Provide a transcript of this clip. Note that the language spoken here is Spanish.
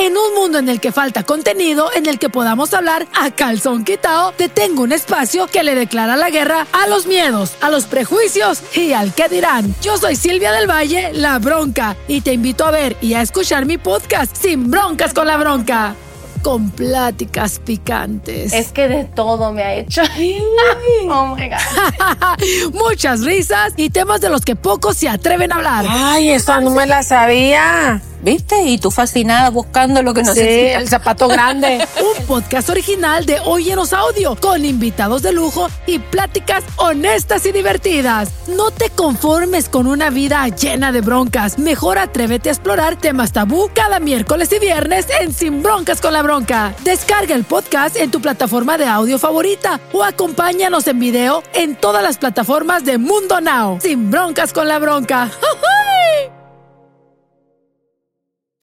En un mundo en el que falta contenido, en el que podamos hablar a calzón quitado, te tengo un espacio que le declara la guerra a los miedos, a los prejuicios y al que dirán. Yo soy Silvia del Valle, la bronca, y te invito a ver y a escuchar mi podcast Sin Broncas con la Bronca con pláticas picantes. Es que de todo me ha hecho. oh my God. Muchas risas y temas de los que pocos se atreven a hablar. Ay, eso no me la sabía. ¿Viste? Y tú fascinada buscando lo que no Sí, el zapato grande. Un podcast original de Óyenos Audio con invitados de lujo y pláticas honestas y divertidas. No te conformes con una vida llena de broncas. Mejor atrévete a explorar temas tabú cada miércoles y viernes en Sin Broncas con la Bronca. Descarga el podcast en tu plataforma de audio favorita o acompáñanos en video en todas las plataformas de Mundo Now. Sin Broncas con la Bronca.